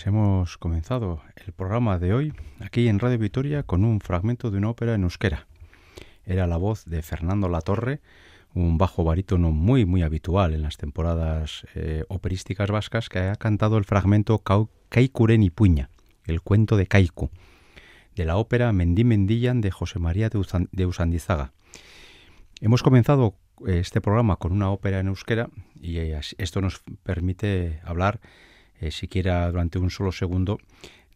Pues hemos comenzado el programa de hoy aquí en Radio Vitoria con un fragmento de una ópera en euskera. Era la voz de Fernando Latorre, un bajo barítono muy muy habitual en las temporadas eh, operísticas vascas que ha cantado el fragmento Kaikuren y Puña, el cuento de Kaiku, de la ópera Mendí Mendillan de José María de Usandizaga. Hemos comenzado eh, este programa con una ópera en euskera y eh, esto nos permite hablar eh, siquiera durante un solo segundo,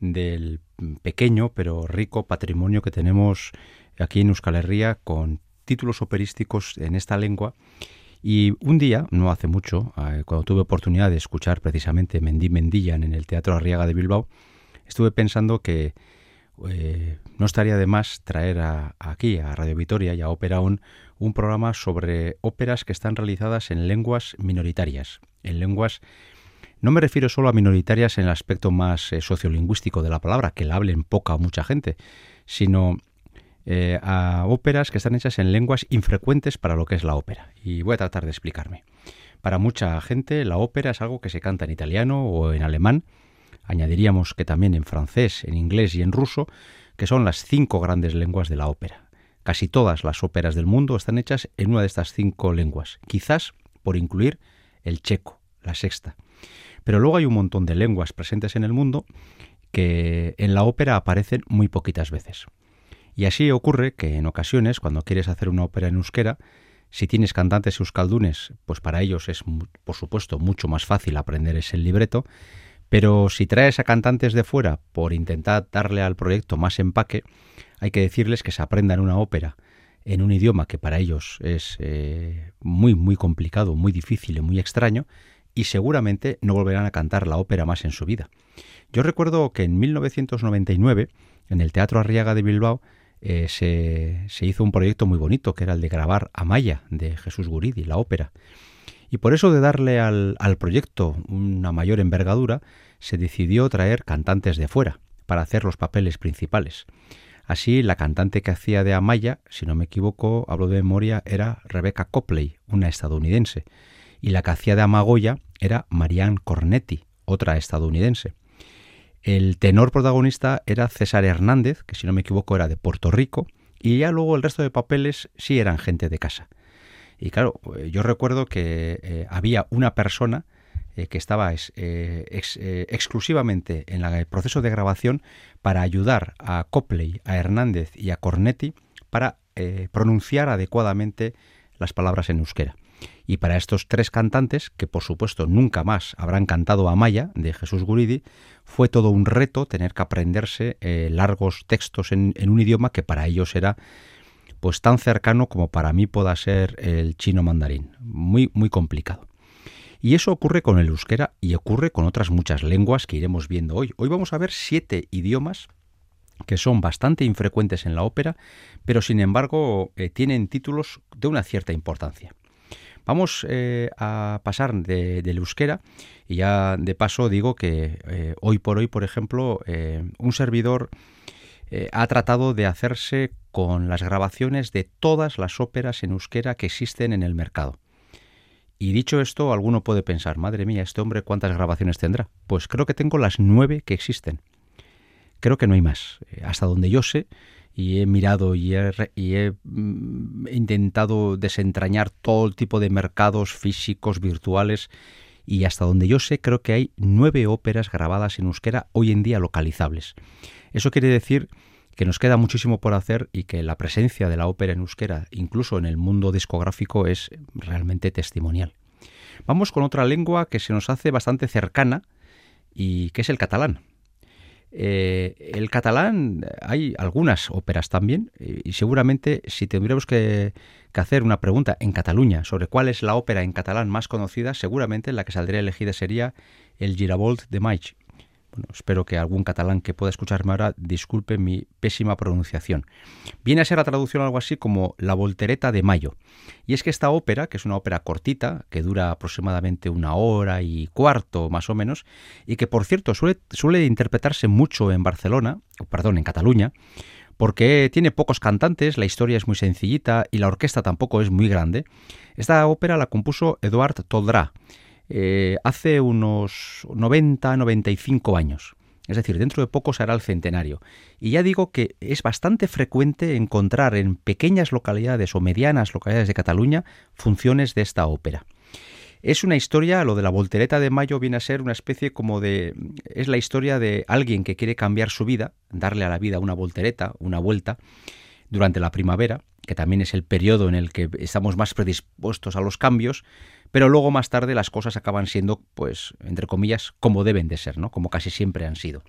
del pequeño pero rico patrimonio que tenemos aquí en Euskal Herria con títulos operísticos en esta lengua. Y un día, no hace mucho, eh, cuando tuve oportunidad de escuchar precisamente Mendí Mendillan en el Teatro Arriaga de Bilbao, estuve pensando que eh, no estaría de más traer aquí, a Radio Vitoria y a Ópera On, un programa sobre óperas que están realizadas en lenguas minoritarias, en lenguas no me refiero solo a minoritarias en el aspecto más eh, sociolingüístico de la palabra, que la hablen poca o mucha gente, sino eh, a óperas que están hechas en lenguas infrecuentes para lo que es la ópera. Y voy a tratar de explicarme. Para mucha gente la ópera es algo que se canta en italiano o en alemán. Añadiríamos que también en francés, en inglés y en ruso, que son las cinco grandes lenguas de la ópera. Casi todas las óperas del mundo están hechas en una de estas cinco lenguas, quizás por incluir el checo, la sexta. Pero luego hay un montón de lenguas presentes en el mundo que en la ópera aparecen muy poquitas veces. Y así ocurre que en ocasiones, cuando quieres hacer una ópera en euskera, si tienes cantantes euskaldunes, pues para ellos es, por supuesto, mucho más fácil aprender ese libreto, pero si traes a cantantes de fuera por intentar darle al proyecto más empaque, hay que decirles que se aprendan una ópera en un idioma que para ellos es eh, muy, muy complicado, muy difícil y muy extraño, y seguramente no volverán a cantar la ópera más en su vida. Yo recuerdo que en 1999, en el Teatro Arriaga de Bilbao, eh, se, hizo un proyecto muy bonito, que era el de grabar Amaya, de Jesús Guridi, la ópera. Y por eso de darle al, al proyecto una mayor envergadura, se decidió traer cantantes de fuera para hacer los papeles principales. Así, la cantante que hacía de Amaya, si no me equivoco, hablo de memoria, era Rebecca Copley, una estadounidense, y la que hacía de Amagoya era Marianne Cornetti, otra estadounidense. El tenor protagonista era César Hernández, que si no me equivoco era de Puerto Rico, y ya luego el resto de papeles sí eran gente de casa. Y claro, yo recuerdo que eh, había una persona eh, que estaba eh, exclusivamente en el proceso de grabación para ayudar a Copley, a Hernández y a Cornetti para pronunciar adecuadamente las palabras en euskera. Y para estos tres cantantes, que por supuesto nunca más habrán cantado a Maya de Jesús Guridi, fue todo un reto tener que aprenderse eh, largos textos en, un idioma que para ellos era pues tan cercano como para mí pueda ser el chino mandarín. Muy, muy complicado. Y eso ocurre con el euskera y ocurre con otras muchas lenguas que iremos viendo hoy. Hoy vamos a ver siete idiomas que son bastante infrecuentes en la ópera, pero sin embargo eh, tienen títulos de una cierta importancia. Vamos eh, a pasar del euskera y ya de paso digo que eh, hoy por hoy, por ejemplo, eh, un servidor ha tratado de hacerse con las grabaciones de todas las óperas en euskera que existen en el mercado. Y dicho esto, alguno puede pensar, madre mía, este hombre cuántas grabaciones tendrá. Pues creo que tengo las nueve que existen. Creo que no hay más. Hasta donde yo sé, y he mirado y he, mm, intentado desentrañar todo tipo de mercados físicos, virtuales, y hasta donde yo sé creo que hay nueve óperas grabadas en euskera hoy en día localizables. Eso quiere decir que nos queda muchísimo por hacer y que la presencia de la ópera en euskera, incluso en el mundo discográfico, es realmente testimonial. Vamos con otra lengua que se nos hace bastante cercana y que es el catalán. Eh, el catalán, hay algunas óperas también, y seguramente si que, que, hacer una pregunta en Cataluña sobre cuál es la ópera en catalán más conocida, seguramente la que saldría elegida sería el Girabolt de Maig, bueno, espero que algún catalán que pueda escucharme ahora disculpe mi pésima pronunciación. Viene a ser la traducción algo así como La Voltereta de Mayo. Y es que esta ópera, que es una ópera cortita, que dura aproximadamente una hora y cuarto más o menos, y que por cierto suele, interpretarse mucho en Barcelona, perdón, en Cataluña, porque tiene pocos cantantes, la historia es muy sencillita y la orquesta tampoco es muy grande. Esta ópera la compuso Eduard Toldrá eh, hace unos 90, 95 años. Es decir, dentro de poco será el centenario. Y ya digo que es bastante frecuente encontrar en pequeñas localidades o medianas localidades de Cataluña funciones de esta ópera. Es una historia, lo de la voltereta de mayo viene a ser una especie como de... es la historia de alguien que quiere cambiar su vida, darle a la vida una voltereta, una vuelta, durante la primavera, que también es el periodo en el que estamos más predispuestos a los cambios, pero luego más tarde las cosas acaban siendo, pues, entre comillas, como deben de ser, ¿no? Como casi siempre han sido.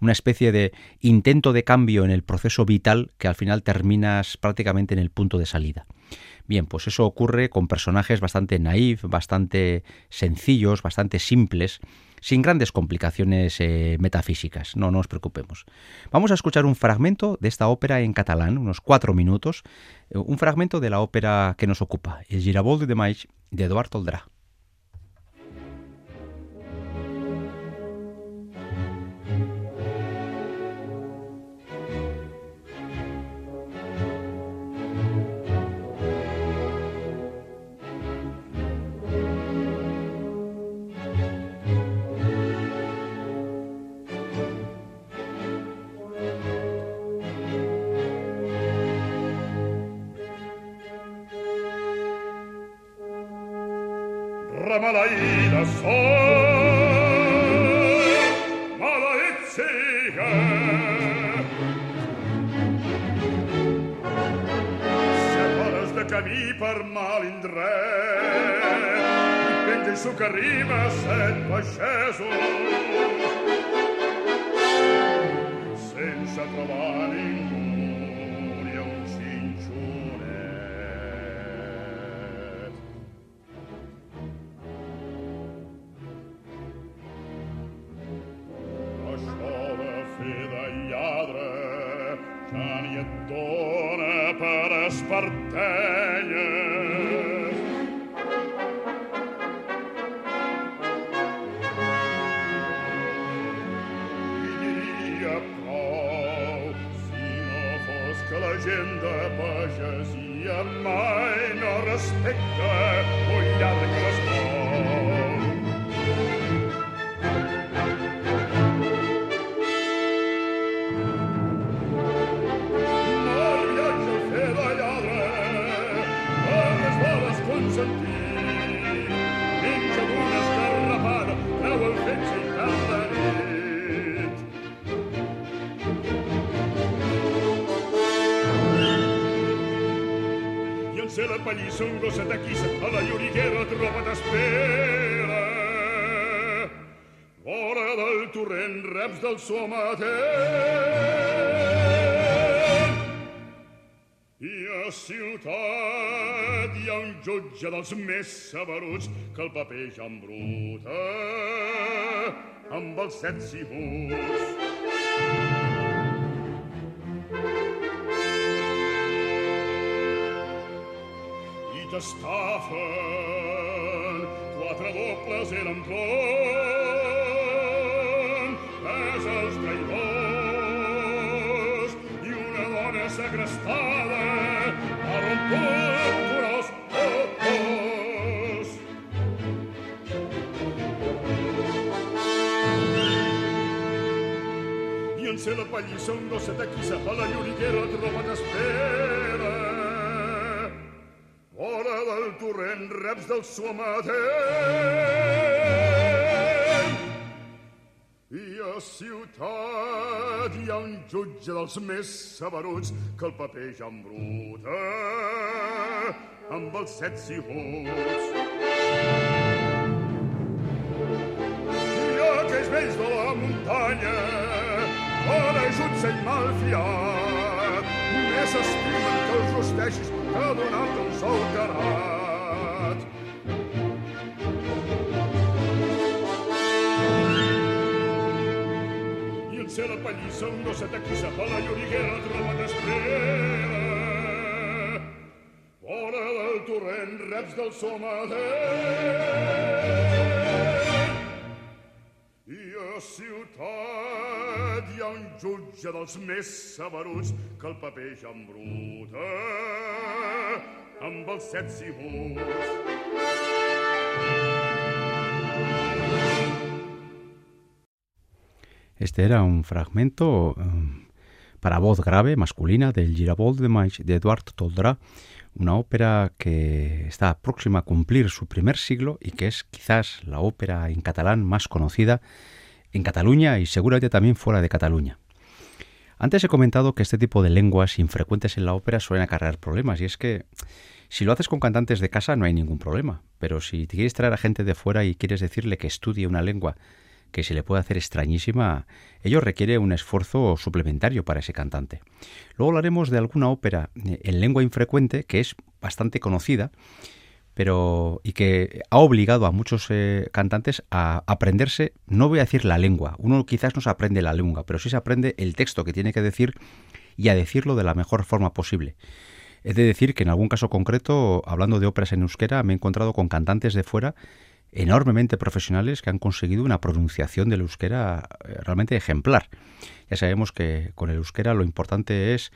Una especie de intento de cambio en el proceso vital que al final terminas prácticamente en el punto de salida. Bien, pues eso ocurre con personajes bastante naif, bastante sencillos, bastante simples, sin grandes complicaciones eh, metafísicas, no, nos preocupemos. Vamos a escuchar un fragmento de esta ópera en catalán, unos cuatro minutos, eh, un fragmento de la ópera que nos ocupa, El Girabold de Maig de Eduard Toldrá. maleïda soy, maleïtzia. Eh. Si de camí per mal indret, i penja i que arriba set baixesos, sense trobar ningú I en ser la pallissa un gosset de quissa a la lloriguera troba t'espera. Vora del torrent reps del somatent. I a ciutat hi ha un jutge dels més saberuts que el paper ja embruta amb els set cibuts. I t'estafen quatre dobles eren tron és els traïdors i una dona segrestada ha romput curos oh, i en ser la pallissa un gosset de quissa a la lloriguera troba t'espera Fora del torrent reps del somatent. I a ciutat hi ha un jutge dels més saberuts que el paper ja embruta amb els set cibuts. I aquells vells de la muntanya, conejuts i malfiat, més estimen que els rosteixis que donat un sol carat. I ser la pallissa un gosset de quissa a la lloriguera troba t'espera. Fora del torrent reps del somatent. I a ciutat hi ha un jutge dels més saberuts que el paper ja embruta amb els set cibuts. Este era un fragmento um, para voz grave masculina del Girabold de Maix de Eduard Toldrá, una ópera que está próxima a cumplir su primer siglo y que es quizás la ópera en catalán más conocida en Cataluña y seguramente también fuera de Cataluña. Antes he comentado que este tipo de lenguas infrecuentes en la ópera suelen acarrear problemas y es que si lo haces con cantantes de casa no hay ningún problema, pero si te quieres traer a gente de fuera y quieres decirle que estudie una lengua que se le puede hacer extrañísima, ello requiere un esfuerzo suplementario para ese cantante. Luego hablaremos de alguna ópera en lengua infrecuente que es bastante conocida, pero y que ha obligado a muchos eh, cantantes a aprenderse, no voy a decir la lengua, uno quizás no se aprende la lengua, pero sí se aprende el texto que tiene que decir y a decirlo de la mejor forma posible. He de decir que en algún caso concreto, hablando de óperas en euskera, me he encontrado con cantantes de fuera enormemente profesionales que han conseguido una pronunciación del euskera eh, realmente ejemplar. Ya sabemos que con el euskera lo importante es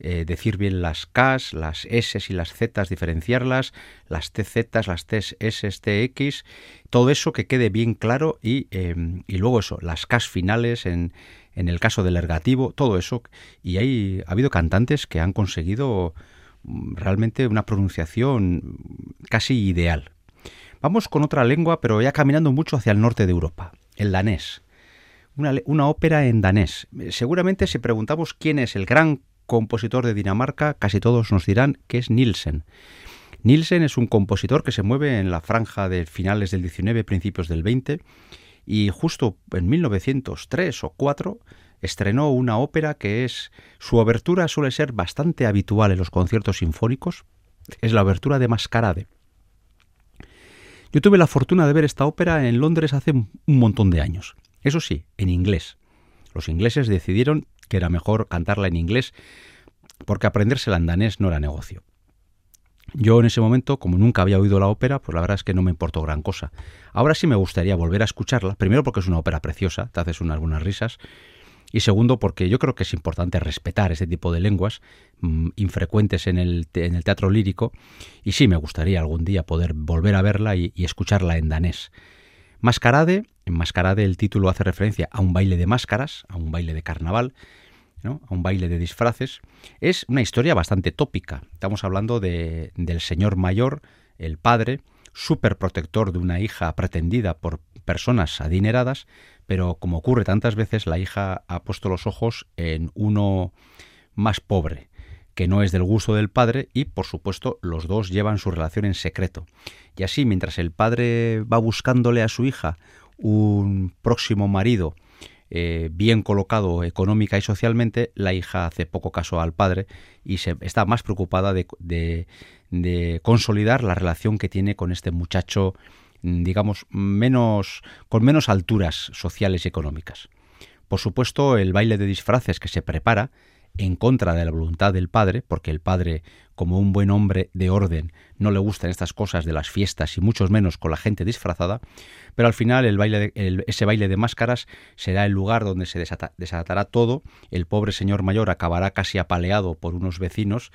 eh, decir bien las Ks, las S y las Z, diferenciarlas, las TZ, las Ts, TX, todo eso que quede bien claro y, eh, y luego eso, las Ks finales en, en, el caso del ergativo, todo eso. Y hay, ha habido cantantes que han conseguido realmente una pronunciación casi ideal. Vamos con otra lengua, pero ya caminando mucho hacia el norte de Europa, el danés. Una, ópera en danés. Seguramente si preguntamos quién es el gran compositor de Dinamarca, casi todos nos dirán que es Nielsen. Nielsen es un compositor que se mueve en la franja de finales del 19, principios del 20, y justo en 1903 o 4 estrenó una ópera que es su abertura suele ser bastante habitual en los conciertos sinfónicos, es la abertura de Mascarade. Yo tuve la fortuna de ver esta ópera en Londres hace un montón de años. Eso sí, en inglés. Los ingleses decidieron que era mejor cantarla en inglés porque aprendérsela en danés no era negocio. Yo en ese momento, como nunca había oído la ópera, pues la verdad es que no me importó gran cosa. Ahora sí me gustaría volver a escucharla, primero porque es una ópera preciosa, te haces unas buenas risas, y segundo porque yo creo que es importante respetar este tipo de lenguas mm, infrecuentes en el, en el, teatro lírico y sí me gustaría algún día poder volver a verla y, escucharla en danés. Mascarade, en Mascarade el título hace referencia a un baile de máscaras, a un baile de carnaval, ¿no? a un baile de disfraces. Es una historia bastante tópica. Estamos hablando de, del señor mayor, el padre, súper protector de una hija pretendida por personas adineradas, pero como ocurre tantas veces, la hija ha puesto los ojos en uno más pobre, que no es del gusto del padre, y por supuesto los dos llevan su relación en secreto. Y así, mientras el padre va buscándole a su hija un próximo marido, eh, bien colocado económica y socialmente, la hija hace poco caso al padre y se, está más preocupada de, de, consolidar la relación que tiene con este muchacho digamos, menos, con menos alturas sociales y económicas. Por supuesto, el baile de disfraces que se prepara en contra de la voluntad del padre, porque el padre, como un buen hombre de orden, no le gustan estas cosas de las fiestas y mucho menos con la gente disfrazada, pero al final el baile ese baile de máscaras será el lugar donde se desatará todo, el pobre señor mayor acabará casi apaleado por unos vecinos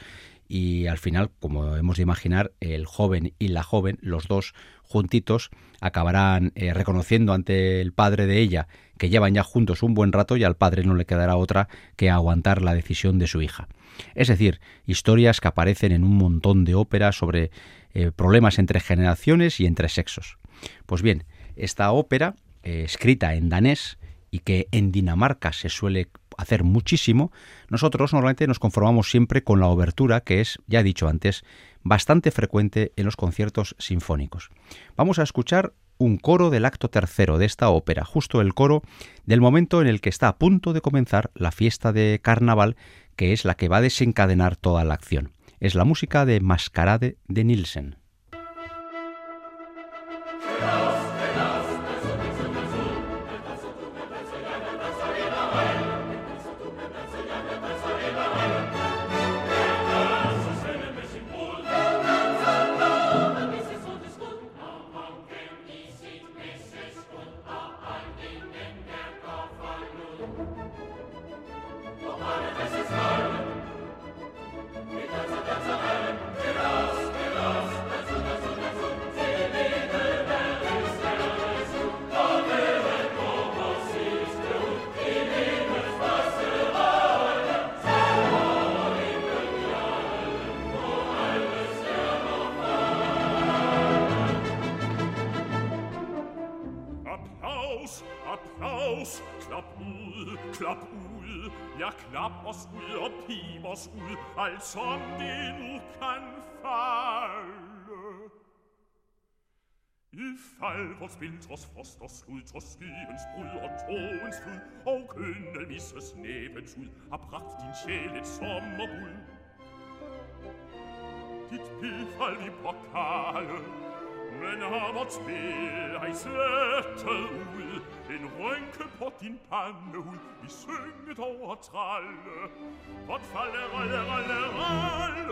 y al final, como hemos de imaginar, el joven y la joven, los dos juntitos, acabarán eh, reconociendo ante el padre de ella que llevan ya juntos un buen rato y al padre no le quedará otra que aguantar la decisión de su hija. Es decir, historias que aparecen en un montón de óperas sobre eh, problemas entre generaciones y entre sexos. Pues bien, esta ópera, eh, escrita en danés y que en Dinamarca se suele hacer muchísimo, nosotros normalmente nos conformamos siempre con la obertura, que es, ya he dicho antes, bastante frecuente en los conciertos sinfónicos. Vamos a escuchar un coro del acto tercero de esta ópera, justo el coro del momento en el que está a punto de comenzar la fiesta de carnaval, que es la que va a desencadenar toda la acción. Es la música de Mascarade de Nielsen. oscul optim oscul al son di nucan falle. I fall vos biltros fostos ultros sciens pull und tons full O kündel misses nebenschul abracht din schelet sommerbull Dit pilfall wie pokale Men havot spil heisetel ull En rynke på din pande ud I synget over tralle. Vort falde, ralle, ralle, ralle.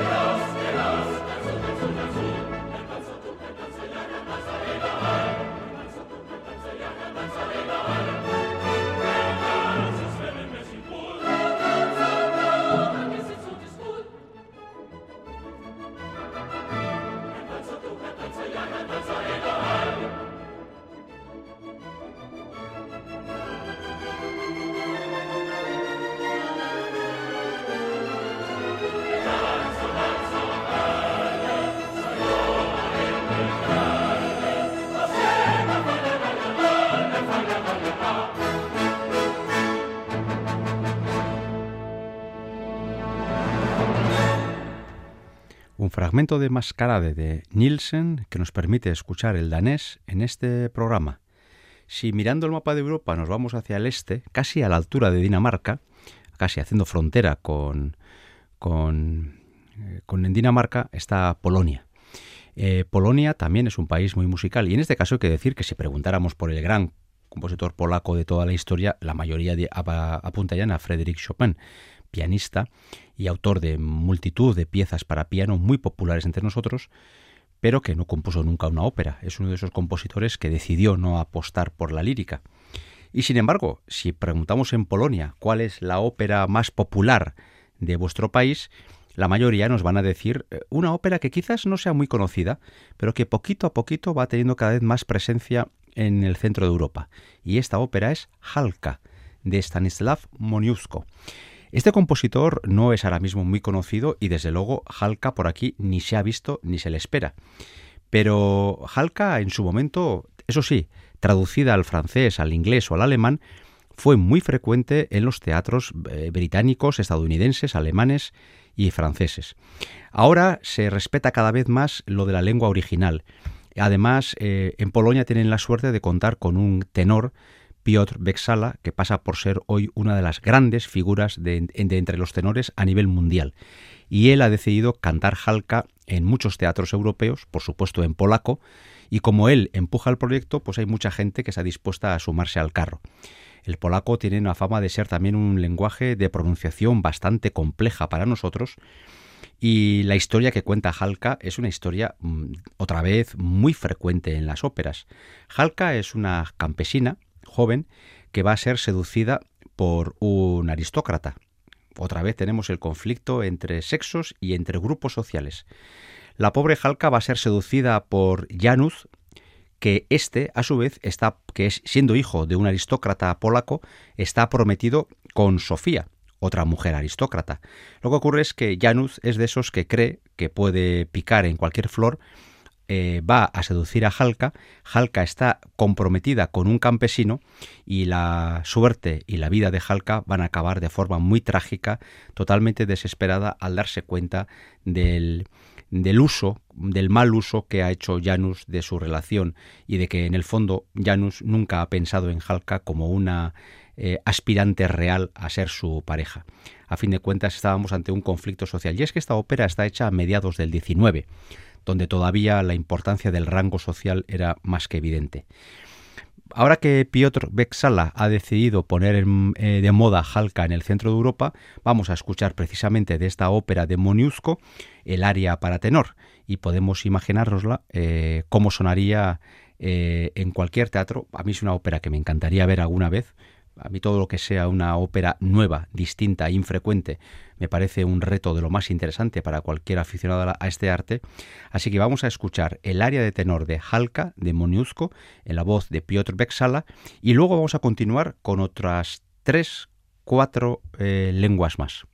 Elas, elas, danso, danso, danso El danso tu, el danso, ya no dansa de la bal El danso tu, el danso, ya no dansa de la bal fragmento de Mascarade de Nielsen que nos permite escuchar el danés en este programa. Si mirando el mapa de Europa nos vamos hacia el este, casi a la altura de Dinamarca, casi haciendo frontera con, con, eh, en Dinamarca, está Polonia. Eh, Polonia también es un país muy musical y en este caso hay que decir que si preguntáramos por el gran compositor polaco de toda la historia, la mayoría apuntarían a Frédéric Chopin, pianista y autor de multitud de piezas para piano muy populares entre nosotros, pero que no compuso nunca una ópera. Es uno de esos compositores que decidió no apostar por la lírica. Y sin embargo, si preguntamos en Polonia cuál es la ópera más popular de vuestro país, la mayoría nos van a decir eh, una ópera que quizás no sea muy conocida, pero que poquito a poquito va teniendo cada vez más presencia en el centro de Europa. Y esta ópera es Halka, de Stanislav Moniuszko. Este compositor no es ahora mismo muy conocido y desde luego Halka por aquí ni se ha visto ni se le espera. Pero Halka en su momento, eso sí, traducida al francés, al inglés o al alemán, fue muy frecuente en los teatros eh, británicos, estadounidenses, alemanes y franceses. Ahora se respeta cada vez más lo de la lengua original. Además, eh, en Polonia tienen la suerte de contar con un tenor, Piotr Beksala, que pasa por ser hoy una de las grandes figuras de, entre los tenores a nivel mundial. Y él ha decidido cantar Halka en muchos teatros europeos, por supuesto en polaco, y como él empuja el proyecto, pues hay mucha gente que está dispuesta a sumarse al carro. El polaco tiene una fama de ser también un lenguaje de pronunciación bastante compleja para nosotros y la historia que cuenta Halka es una historia, mm, otra vez, muy frecuente en las óperas. Halka es una campesina joven que va a ser seducida por un aristócrata. Otra vez tenemos el conflicto entre sexos y entre grupos sociales. La pobre Halka va a ser seducida por Janusz, que este, a su vez, está, que es siendo hijo de un aristócrata polaco, está prometido con Sofía, otra mujer aristócrata. Lo que ocurre es que Janus es de esos que cree que puede picar en cualquier flor, eh, va a seducir a Halka, Halka está comprometida con un campesino y la suerte y la vida de Halka van a acabar de forma muy trágica, totalmente desesperada al darse cuenta del, del uso, del mal uso que ha hecho Janus de su relación y de que en el fondo Janus nunca ha pensado en Halka como una eh, aspirante real a ser su pareja. A fin de cuentas estábamos ante un conflicto social y es que esta ópera está hecha a mediados del 19, donde todavía la importancia del rango social era más que evidente. Ahora que Piotr Beksala ha decidido poner eh, de moda Halka en el centro de Europa, vamos a escuchar precisamente de esta ópera de Moniuszko el aria para tenor y podemos imaginárnosla eh, cómo sonaría eh, en cualquier teatro. A mí es una ópera que me encantaría ver alguna vez. A mí todo lo que sea una ópera nueva, distinta, infrecuente, me parece un reto de lo más interesante para cualquier aficionado a este arte. Así que vamos a escuchar el área de tenor de Halka de Moniuszko en la voz de Piotr Beksala y luego vamos a continuar con otras tres, cuatro eh, lenguas más.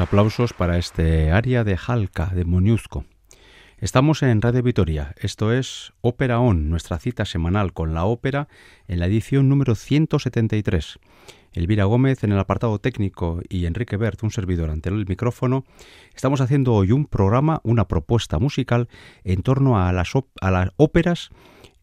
Aplausos para este área de Jalca de Moniuzco. Estamos en Radio Vitoria, esto es Ópera On, nuestra cita semanal con la ópera en la edición número 173. Elvira Gómez en el apartado técnico y Enrique Bert, un servidor ante el micrófono, estamos haciendo hoy un programa, una propuesta musical en torno a las, a las óperas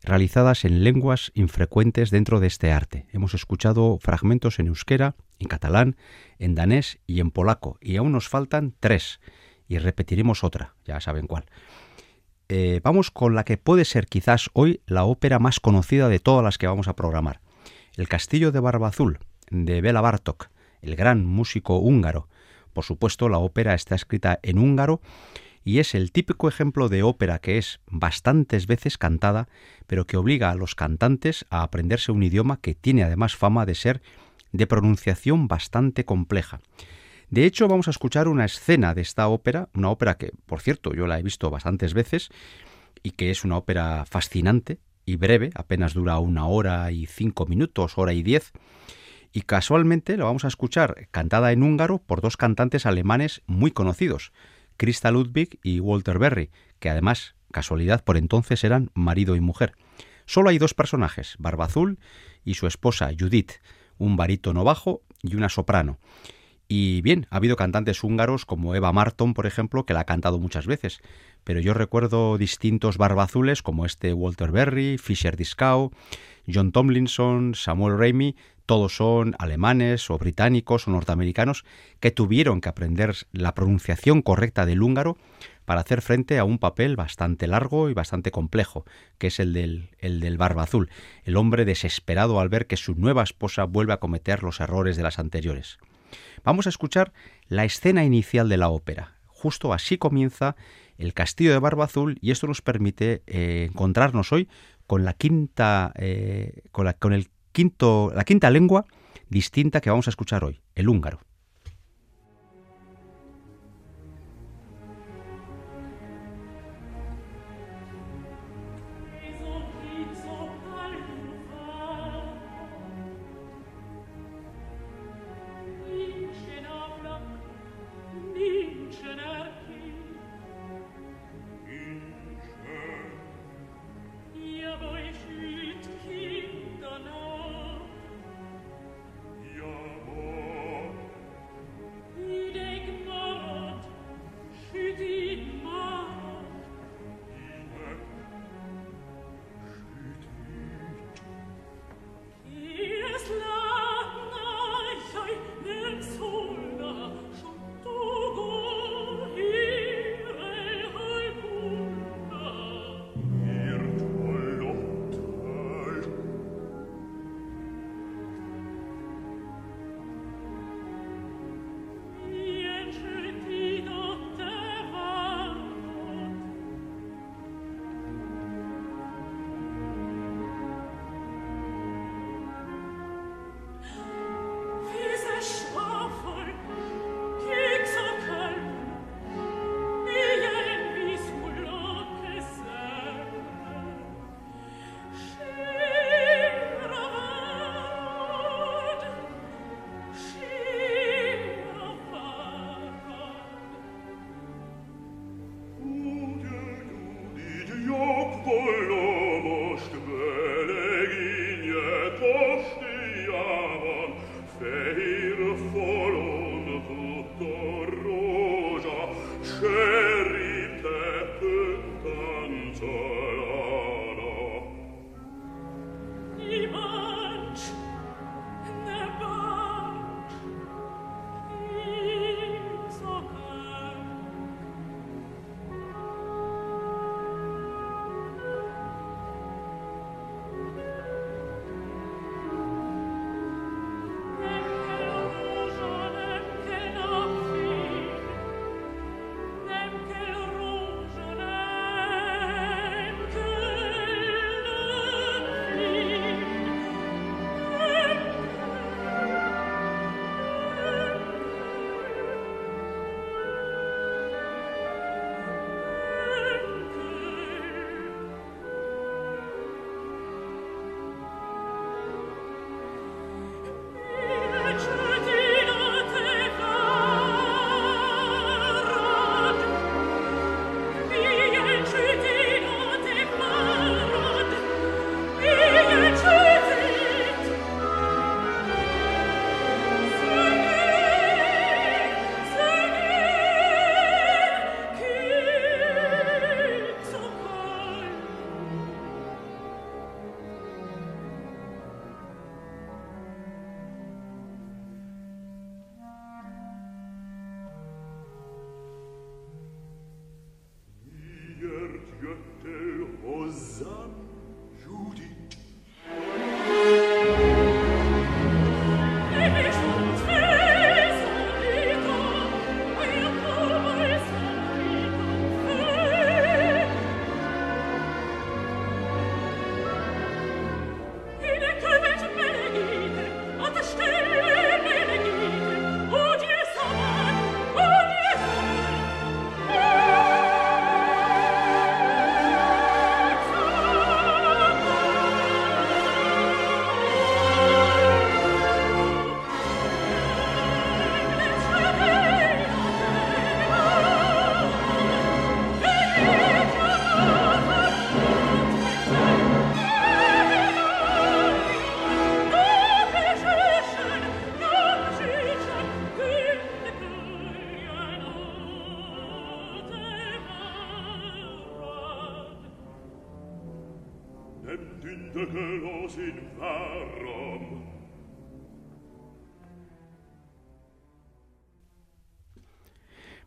realizadas en lenguas infrecuentes dentro de este arte. Hemos escuchado fragmentos en euskera, en catalán, en danés y en polaco, y aún nos faltan tres, y repetiremos otra, ya saben cuál. Eh, vamos con la que puede ser quizás hoy la ópera más conocida de todas las que vamos a programar. El Castillo de Barba Azul, de Bela Bartok, el gran músico húngaro. Por supuesto, la ópera está escrita en húngaro y es el típico ejemplo de ópera que es bastantes veces cantada, pero que obliga a los cantantes a aprenderse un idioma que tiene además fama de ser de pronunciación bastante compleja. De hecho, vamos a escuchar una escena de esta ópera, una ópera que, por cierto, yo la he visto bastantes veces y que es una ópera fascinante y breve, apenas dura una hora y cinco minutos, hora y diez, y casualmente la vamos a escuchar cantada en húngaro por dos cantantes alemanes muy conocidos, Krista Ludwig y Walter Berry, que además, casualidad, por entonces eran marido y mujer. Solo hay dos personajes, Barba Azul y su esposa Judith, un barítono bajo y una soprano. Y bien, ha habido cantantes húngaros como Eva Marton, por ejemplo, que la ha cantado muchas veces, pero yo recuerdo distintos barbazules como este Walter Berry, Fisher Discow, John Tomlinson, Samuel Raimi, todos son alemanes o británicos o norteamericanos que tuvieron que aprender la pronunciación correcta del húngaro para hacer frente a un papel bastante largo y bastante complejo, que es el del, el del barba azul, el hombre desesperado al ver que su nueva esposa vuelve a cometer los errores de las anteriores. Vamos a escuchar la escena inicial de la ópera. Justo así comienza el castillo de Barba Azul y esto nos permite eh, encontrarnos hoy con la quinta, eh, con, la, con el quinto, la quinta lengua distinta que vamos a escuchar hoy, el húngaro.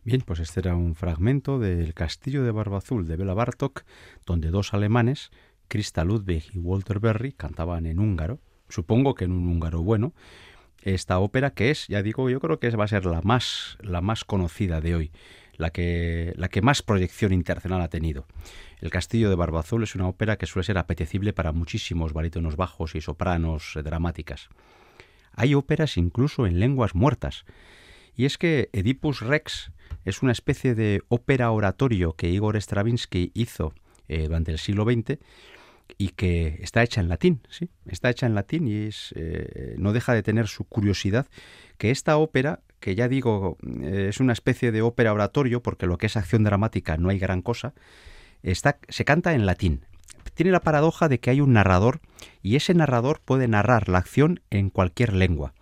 Bien, pues este era un fragmento del Castillo de Barba Azul de Bela Bartok, donde dos alemanes, Christa Ludwig y Walter Berry, cantaban en húngaro, supongo que en un húngaro bueno, esta ópera que es, ya digo, yo creo que va a ser la más, la más conocida de hoy, la que, la que más proyección internacional ha tenido. El Castillo de Barba Azul es una ópera que suele ser apetecible para muchísimos barítonos bajos y sopranos dramáticas. Hay óperas incluso en lenguas muertas. Y es que Oedipus Rex es una especie de ópera oratorio que Igor Stravinsky hizo eh, durante el siglo XX y que está hecha en latín, sí, está hecha en latín y es, eh, no deja de tener su curiosidad que esta ópera, que ya digo, eh, es una especie de ópera oratorio, porque lo que es acción dramática no hay gran cosa, está, se canta en latín. Tiene la paradoja de que hay un narrador y ese narrador puede narrar la acción en cualquier lengua.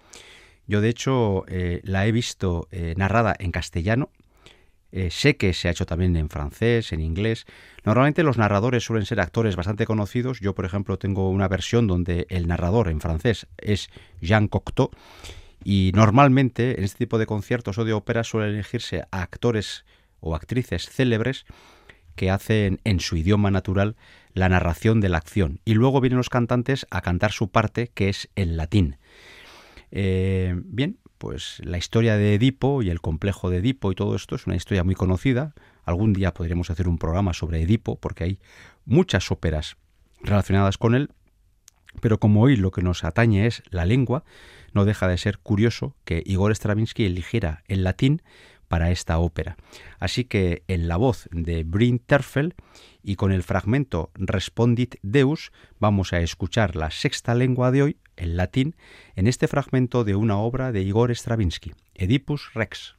Yo de hecho la he visto narrada en castellano, eh, sé que se ha hecho también en francés, en inglés. Normalmente los narradores suelen ser actores bastante conocidos. Yo, por ejemplo, tengo una versión donde el narrador en francés es Jean Cocteau. Y normalmente en este tipo de conciertos o de óperas suelen elegirse a actores o actrices célebres que hacen en su idioma natural la narración de la acción. Y luego vienen los cantantes a cantar su parte, que es en latín. Eh, bien, pues la historia de Edipo y el complejo de Edipo y todo esto es una historia muy conocida. Algún día podríamos hacer un programa sobre Edipo porque hay muchas óperas relacionadas con él. Pero como hoy lo que nos atañe es la lengua, no deja de ser curioso que Igor Stravinsky eligiera el latín para esta ópera. Así que en la voz de Brin Terfel y con el fragmento Respondit Deus vamos a escuchar la sexta lengua de hoy, el latín, en este fragmento de una obra de Igor Stravinsky, Oedipus Rex.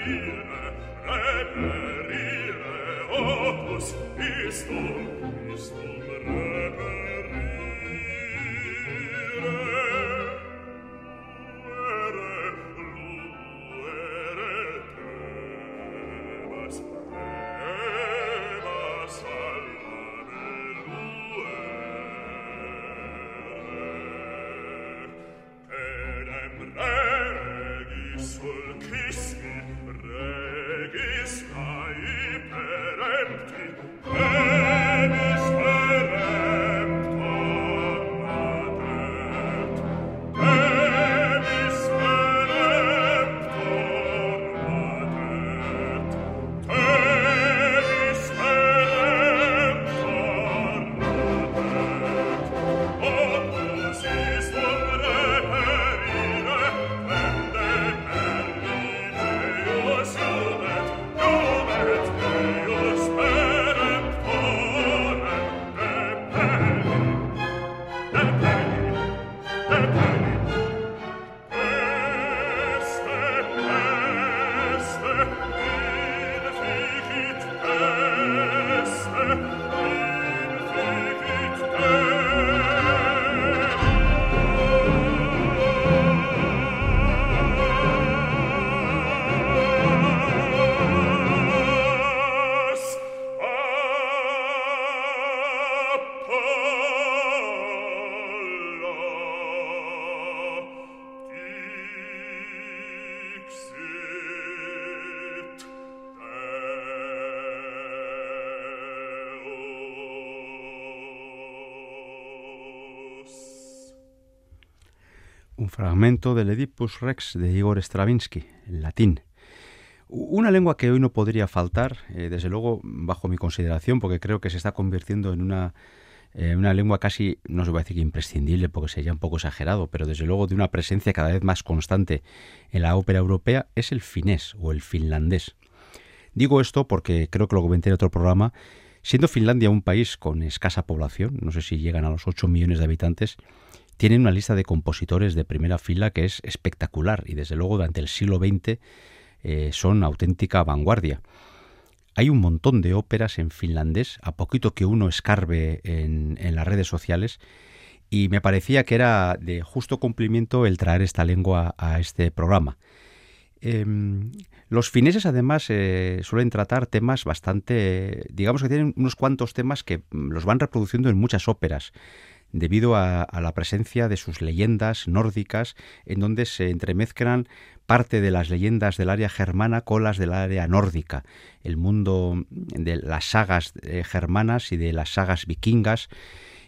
reperire, reperire opus istum, istum. Fragmento del Oedipus Rex de Igor Stravinsky, en latín. Una lengua que hoy no podría faltar, eh, desde luego bajo mi consideración, porque creo que se está convirtiendo en una, eh, una lengua casi, no se va a decir imprescindible, porque sería un poco exagerado, pero desde luego de una presencia cada vez más constante en la ópera europea, es el finés o el finlandés. Digo esto porque creo que lo comenté en otro programa, siendo Finlandia un país con escasa población, no sé si llegan a los 8 millones de habitantes, tienen una lista de compositores de primera fila que es espectacular y desde luego durante el siglo XX eh, son auténtica vanguardia. Hay un montón de óperas en finlandés, a poquito que uno escarbe en, las redes sociales, y me parecía que era de justo cumplimiento el traer esta lengua a este programa. Em, los fineses además eh, suelen tratar temas bastante, digamos que tienen unos cuantos temas que los van reproduciendo en muchas óperas debido a, la presencia de sus leyendas nórdicas, en donde se entremezclan parte de las leyendas del área germana con las del área nórdica, el mundo de las sagas eh, germanas y de las sagas vikingas.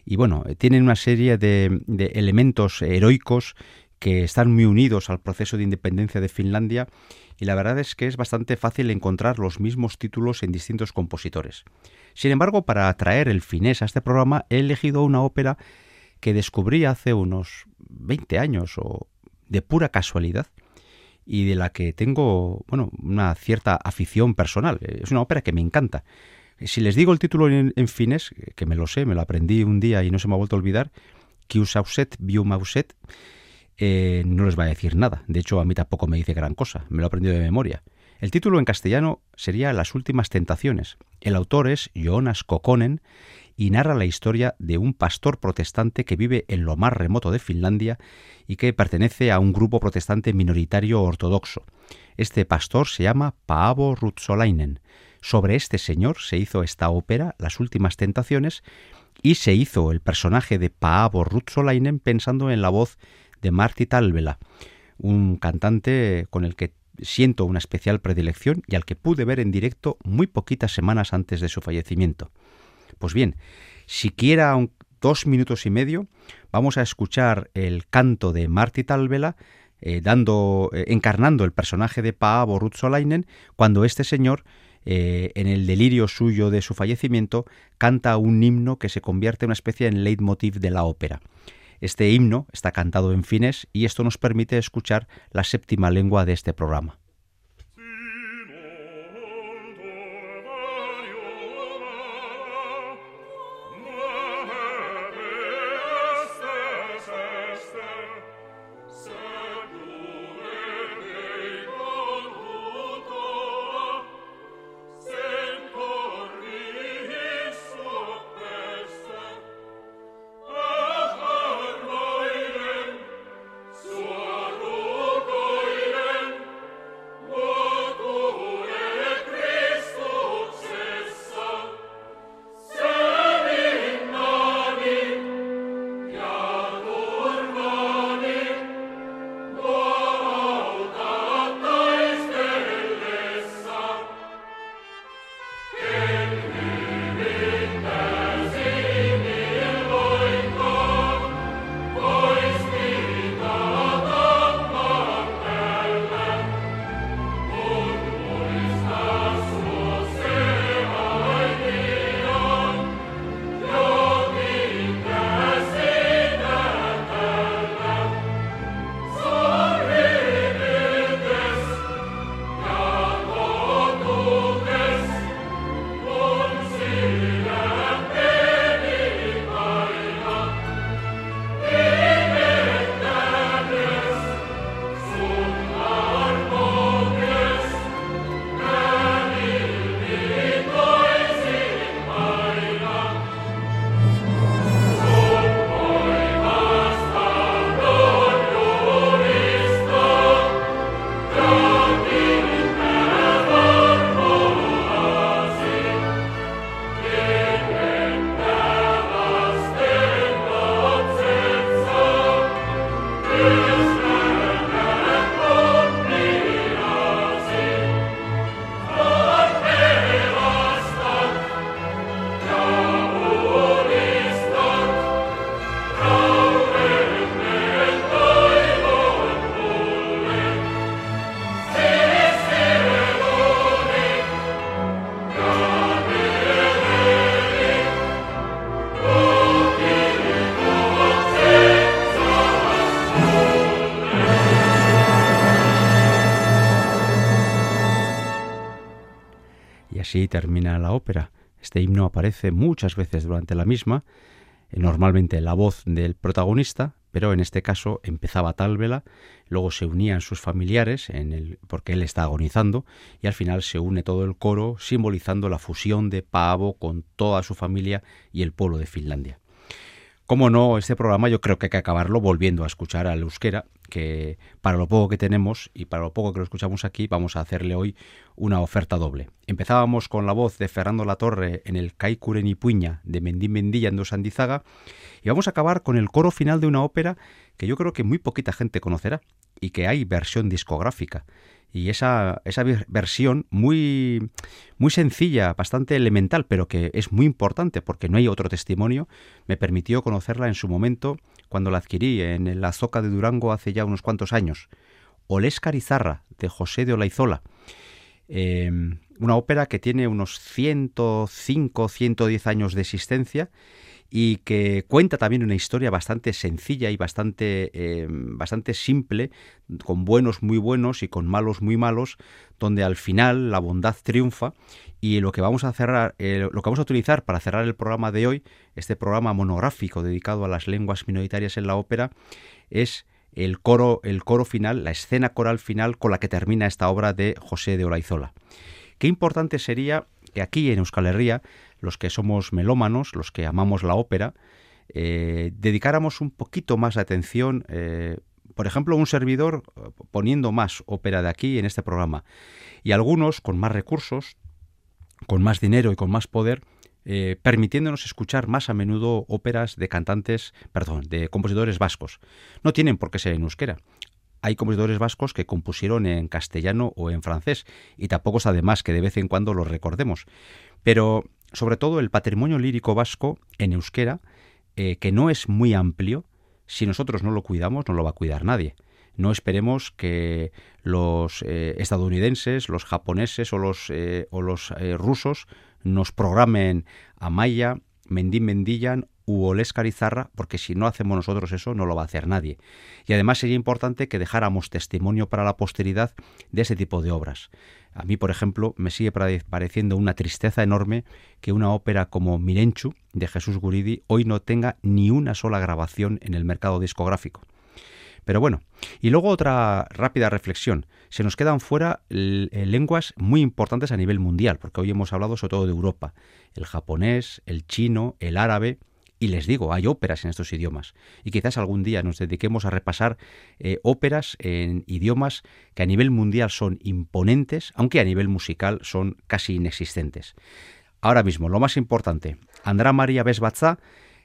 Y bueno, tienen una serie de, de elementos heroicos que están muy unidos al proceso de independencia de Finlandia y la verdad es que es bastante fácil encontrar los mismos títulos en distintos compositores. Sin embargo, para atraer el finés a este programa he elegido una ópera que descubrí hace unos 20 años o de pura casualidad y de la que tengo, bueno, una cierta afición personal. Es una ópera que me encanta. Si les digo el título en, finés, que me lo sé, me lo aprendí un día y no se me ha vuelto a olvidar, Kiusauset Biumauset, eh, no les va a decir nada. De hecho, a mí tampoco me dice gran cosa. Me lo he aprendido de memoria. El título en castellano sería Las últimas tentaciones. El autor es Jonas Kokonen y narra la historia de un pastor protestante que vive en lo más remoto de Finlandia y que pertenece a un grupo protestante minoritario ortodoxo. Este pastor se llama Paavo Rutsolainen. Sobre este señor se hizo esta ópera, Las últimas tentaciones, y se hizo el personaje de Paavo Rutsolainen pensando en la voz de Marty Talvela, un cantante con el que siento una especial predilección y al que pude ver en directo muy poquitas semanas antes de su fallecimiento. Pues bien, siquiera dos minutos y medio, vamos a escuchar el canto de Marty Talvela, eh, dando, eh, encarnando el personaje de Paavo Rutsolainen, cuando este señor, eh, en el delirio suyo de su fallecimiento, canta un himno que se convierte en una especie de leitmotiv de la ópera. Este himno está cantado en finés y esto nos permite escuchar la séptima lengua de este programa. Así termina la ópera. Este himno aparece muchas veces durante la misma, eh, normalmente la voz del protagonista, pero en este caso empezaba tal vela, luego se unían sus familiares en el, porque él está agonizando y al final se une todo el coro simbolizando la fusión de Paavo con toda su familia y el pueblo de Finlandia. Como no, este programa yo creo que hay que acabarlo volviendo a escuchar al euskera, que para lo poco que tenemos y para lo poco que lo escuchamos aquí, vamos a hacerle hoy una oferta doble. Empezábamos con la voz de Fernando Latorre en el Kaikuren y Puña de Mendín Mendilla en Dos Andizaga y vamos a acabar con el coro final de una ópera que yo creo que muy poquita gente conocerá y que hay versión discográfica y esa, esa versión muy, muy sencilla, bastante elemental, pero que es muy importante porque no hay otro testimonio, me permitió conocerla en su momento cuando la adquirí en la Zoca de Durango hace ya unos cuantos años. Oléscar Izarra, de José de Olaizola. Em, una ópera que tiene unos 105, 110 años de existencia y que cuenta también una historia bastante sencilla y bastante, eh, bastante simple, con buenos muy buenos y con malos muy malos, donde al final la bondad triunfa y lo que vamos a cerrar, eh, lo que vamos a utilizar para cerrar el programa de hoy, este programa monográfico dedicado a las lenguas minoritarias en la ópera, es el coro, el coro final, la escena coral final con la que termina esta obra de José de Olaizola. Qué importante sería que aquí en Euskal Herria los que somos melómanos, los que amamos la ópera, eh, dedicáramos un poquito más de atención, eh, por ejemplo, un servidor eh, poniendo más ópera de aquí en este programa, y algunos con más recursos, con más dinero y con más poder, permitiéndonos escuchar más a menudo óperas de cantantes, perdón, de compositores vascos. No tienen por qué ser en euskera. Hay compositores vascos que compusieron en castellano o en francés, y tampoco es además que de vez en cuando los recordemos. Pero sobre todo el patrimonio lírico vasco en euskera, eh, que no es muy amplio, si nosotros no lo cuidamos, no lo va a cuidar nadie. No esperemos que los eh, estadounidenses, los japoneses o los, eh, o los rusos nos programen a Maya, Mendín Mendillan u Olescar porque si no hacemos nosotros eso, no lo va a hacer nadie. Y además sería importante que dejáramos testimonio para la posteridad de ese tipo de obras. A mí, por ejemplo, me sigue pareciendo una tristeza enorme que una ópera como Mirenchu de Jesús Guridi hoy no tenga ni una sola grabación en el mercado discográfico. Pero bueno, y luego otra rápida reflexión. Se nos quedan fuera lenguas muy importantes a nivel mundial, porque hoy hemos hablado sobre todo de Europa. El japonés, el chino, el árabe, y les digo, hay óperas en estos idiomas. Y quizás algún día nos dediquemos a repasar eh, óperas en idiomas que a nivel mundial son imponentes, aunque a nivel musical son casi inexistentes. Ahora mismo, lo más importante, Andrá María Besbatza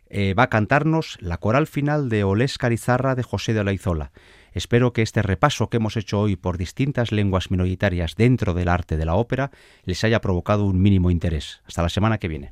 eh, va a cantarnos la coral final de Olés Carizarra de José de Olaizola. Espero que este repaso que hemos hecho hoy por distintas lenguas minoritarias dentro del arte de la ópera les haya provocado un mínimo interés. Hasta la semana que viene.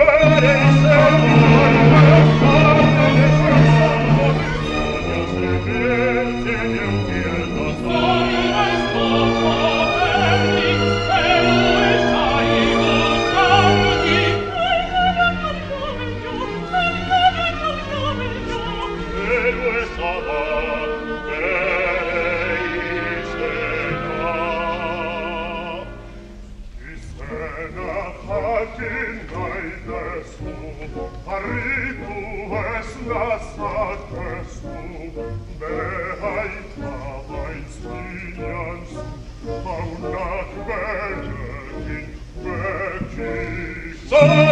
But it's Oh.